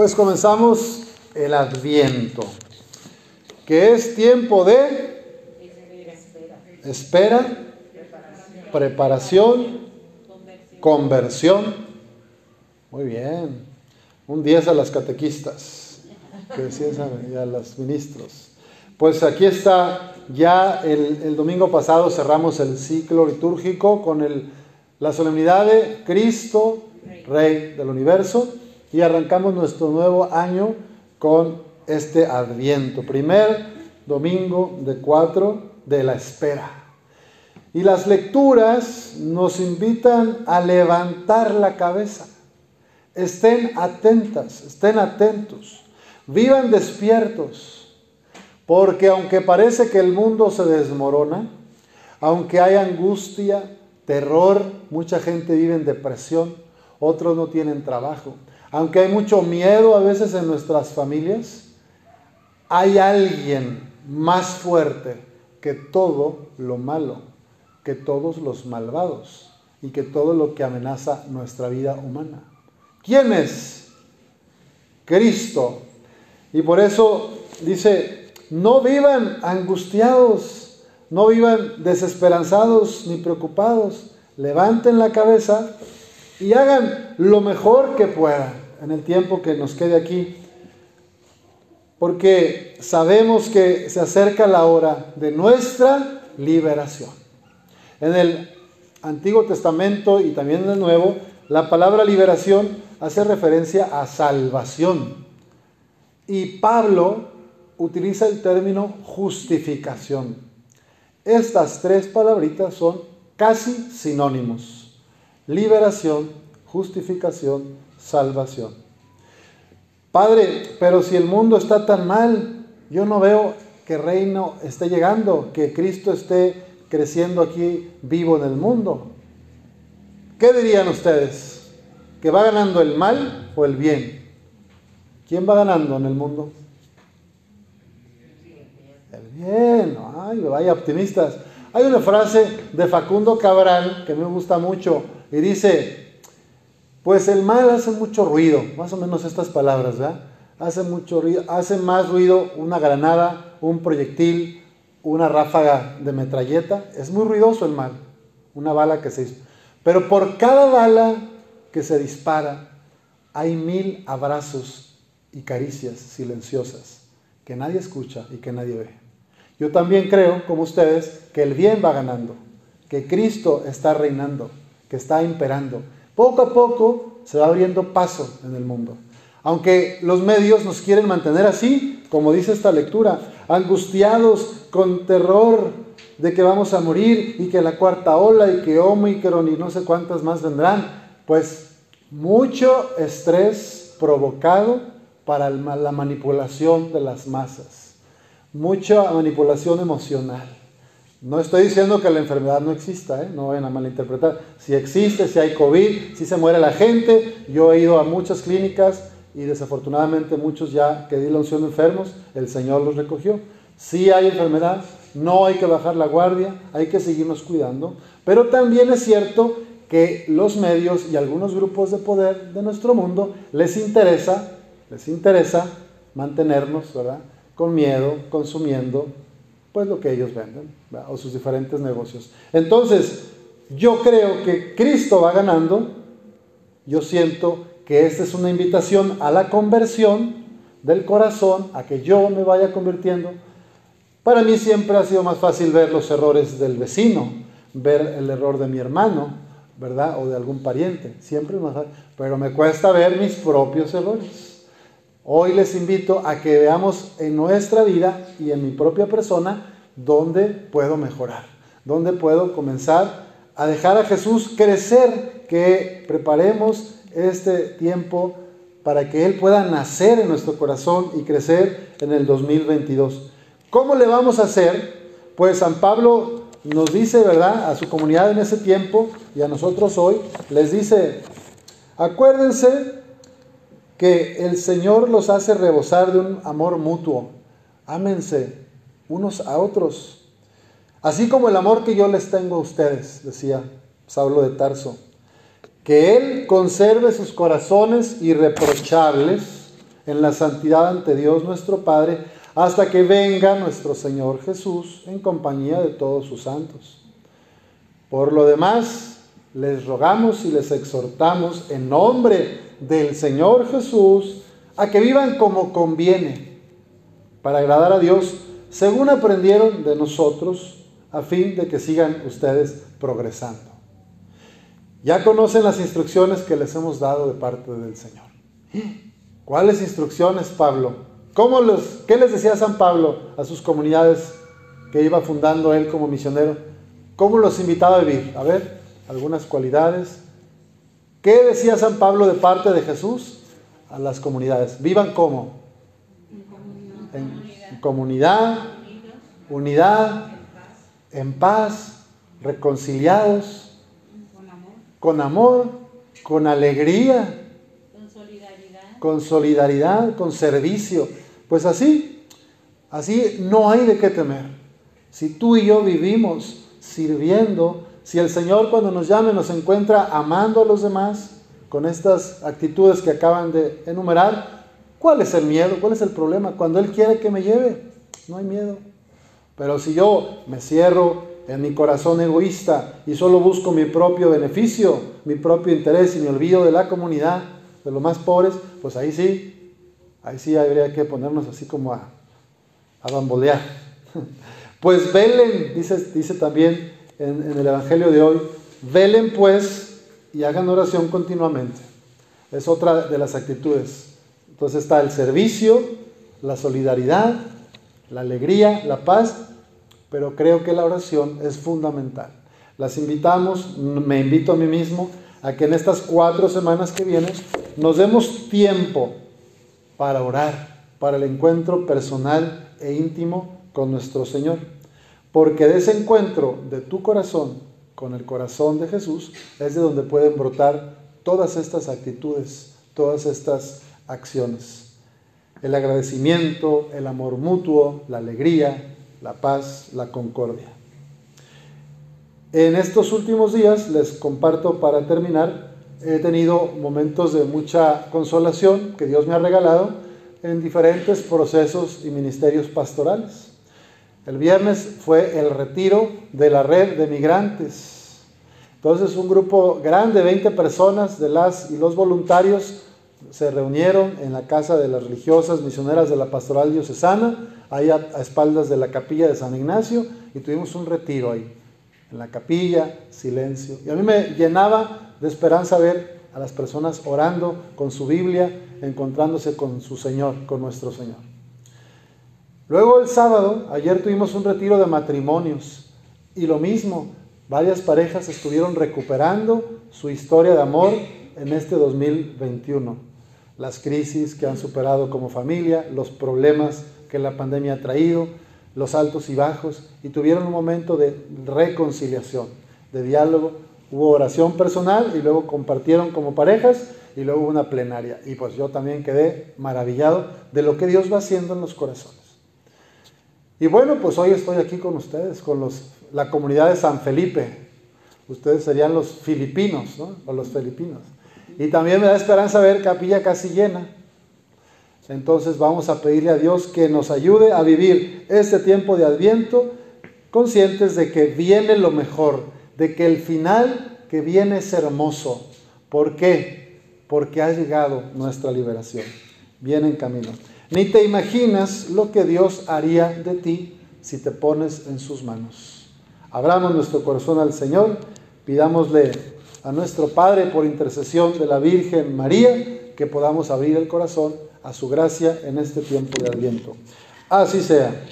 Pues comenzamos el adviento, que es tiempo de espera, preparación, conversión. Muy bien. Un 10 a las catequistas, que a los ministros. Pues aquí está, ya el, domingo pasado cerramos el ciclo litúrgico con el, la solemnidad de Cristo, Rey del universo, y arrancamos nuestro nuevo año con este adviento, primer domingo de cuatro de la espera. Y las lecturas nos invitan a levantar la cabeza. Estén atentas, estén atentos, vivan despiertos, porque aunque parece que el mundo se desmorona, aunque hay angustia, terror, mucha gente vive en depresión, otros no tienen trabajo, aunque hay mucho miedo a veces en nuestras familias, hay alguien más fuerte que todo lo malo, que todos los malvados y que todo lo que amenaza nuestra vida humana. ¿Quién es? Cristo. Y por eso dice, no vivan angustiados, no vivan desesperanzados ni preocupados, levanten la cabeza y hagan lo mejor que puedan en el tiempo que nos quede aquí, porque sabemos que se acerca la hora de nuestra liberación. En el Antiguo Testamento y también en el Nuevo, la palabra liberación hace referencia a salvación. Y Pablo utiliza el término justificación. Estas tres palabritas son casi sinónimos. Liberación, justificación, salvación. Padre, pero si el mundo está tan mal, yo no veo que reino esté llegando, que Cristo esté creciendo aquí vivo en el mundo. ¿Qué dirían ustedes? ¿Que va ganando el mal o el bien? ¿Quién va ganando en el mundo? El bien. Ay, vaya optimistas. Hay una frase de Facundo Cabral que me gusta mucho y dice, pues el mal hace mucho ruido, más o menos estas palabras, ¿verdad? Hace mucho ruido, hace más ruido una granada, un proyectil, una ráfaga de metralleta. Es muy ruidoso el mal, una bala que se dispara. Pero por cada bala que se dispara, hay mil abrazos y caricias silenciosas que nadie escucha y que nadie ve. Yo también creo, como ustedes, que el bien va ganando, que Cristo está reinando, que está imperando poco a poco se va abriendo paso en el mundo. Aunque los medios nos quieren mantener así, como dice esta lectura, angustiados con terror de que vamos a morir y que la cuarta ola y que Omicron y no sé cuántas más vendrán, pues mucho estrés provocado para la manipulación de las masas, mucha manipulación emocional. No estoy diciendo que la enfermedad no exista, ¿eh? no vayan a malinterpretar. Si existe, si hay COVID, si se muere la gente. Yo he ido a muchas clínicas y desafortunadamente muchos ya que di la unción enfermos, el Señor los recogió. Si hay enfermedad, no hay que bajar la guardia, hay que seguirnos cuidando. Pero también es cierto que los medios y algunos grupos de poder de nuestro mundo les interesa, les interesa mantenernos. Con miedo, consumiendo, pues lo que ellos venden o sus diferentes negocios. Entonces, yo creo que Cristo va ganando. Yo siento que esta es una invitación a la conversión del corazón, a que yo me vaya convirtiendo. Para mí siempre ha sido más fácil ver los errores del vecino, ver el error de mi hermano, ¿verdad? O de algún pariente. Siempre es más fácil. Pero me cuesta ver mis propios errores. Hoy les invito a que veamos en nuestra vida y en mi propia persona dónde puedo mejorar, dónde puedo comenzar a dejar a Jesús crecer, que preparemos este tiempo para que Él pueda nacer en nuestro corazón y crecer en el 2022. ¿Cómo le vamos a hacer? Pues San Pablo nos dice, ¿verdad? A su comunidad en ese tiempo y a nosotros hoy, les dice, acuérdense que el Señor los hace rebosar de un amor mutuo. Ámense unos a otros. Así como el amor que yo les tengo a ustedes, decía Saulo de Tarso. Que Él conserve sus corazones irreprochables en la santidad ante Dios nuestro Padre, hasta que venga nuestro Señor Jesús en compañía de todos sus santos. Por lo demás, les rogamos y les exhortamos en nombre del Señor Jesús a que vivan como conviene, para agradar a Dios, según aprendieron de nosotros, a fin de que sigan ustedes progresando. Ya conocen las instrucciones que les hemos dado de parte del Señor. ¿Cuáles instrucciones, Pablo? ¿Cómo los, ¿Qué les decía San Pablo a sus comunidades que iba fundando él como misionero? ¿Cómo los invitaba a vivir? A ver, algunas cualidades. ¿Qué decía San Pablo de parte de Jesús a las comunidades? Vivan como? En comunidad, unidad, en paz, reconciliados con amor, con alegría, con solidaridad, con solidaridad, con servicio. Pues así, así no hay de qué temer. Si tú y yo vivimos sirviendo, si el Señor cuando nos llame nos encuentra amando a los demás con estas actitudes que acaban de enumerar, ¿cuál es el miedo? ¿Cuál es el problema? Cuando Él quiere que me lleve, no hay miedo. Pero si yo me cierro, en mi corazón egoísta y solo busco mi propio beneficio, mi propio interés y me olvido de la comunidad, de los más pobres, pues ahí sí, ahí sí habría que ponernos así como a, a bambolear. Pues velen, dice, dice también en, el Evangelio de hoy, velen pues y hagan oración continuamente. Es otra de las actitudes. Entonces está el servicio, la solidaridad, la alegría, la paz pero creo que la oración es fundamental. Las invitamos, me invito a mí mismo, a que en estas cuatro semanas que vienen nos demos tiempo para orar, para el encuentro personal e íntimo con nuestro Señor. Porque de ese encuentro de tu corazón con el corazón de Jesús es de donde pueden brotar todas estas actitudes, todas estas acciones. El agradecimiento, el amor mutuo, la alegría, la paz, la concordia. En estos últimos días, les comparto para terminar, he tenido momentos de mucha consolación que Dios me ha regalado en diferentes procesos y ministerios pastorales. El viernes fue el retiro de la red de migrantes. Entonces un grupo grande, 20 personas de las y los voluntarios se reunieron en la casa de las religiosas misioneras de la pastoral diocesana ahí a, espaldas de la capilla de San Ignacio y tuvimos un retiro ahí, en la capilla, silencio. Y a mí me llenaba de esperanza ver a las personas orando con su Biblia, encontrándose con su Señor, con nuestro Señor. Luego el sábado, ayer tuvimos un retiro de matrimonios y lo mismo, varias parejas estuvieron recuperando su historia de amor en este 2021. Las crisis que han superado como familia, los problemas que la pandemia ha traído, los altos y bajos, y tuvieron un momento de reconciliación, de diálogo. Hubo oración personal y luego compartieron como parejas y luego hubo una plenaria. Y pues yo también quedé maravillado de lo que Dios va haciendo en los corazones. Y bueno, pues hoy estoy aquí con ustedes, con los, la comunidad de San Felipe. Ustedes serían los filipinos, ¿no? O los filipinos. Y también me da esperanza ver capilla casi llena. Entonces vamos a pedirle a Dios que nos ayude a vivir este tiempo de adviento conscientes de que viene lo mejor, de que el final que viene es hermoso. ¿Por qué? Porque ha llegado nuestra liberación. Viene en camino. Ni te imaginas lo que Dios haría de ti si te pones en sus manos. Abramos nuestro corazón al Señor, pidámosle a nuestro Padre por intercesión de la Virgen María que podamos abrir el corazón a su gracia en este tiempo de Adviento. Así sea.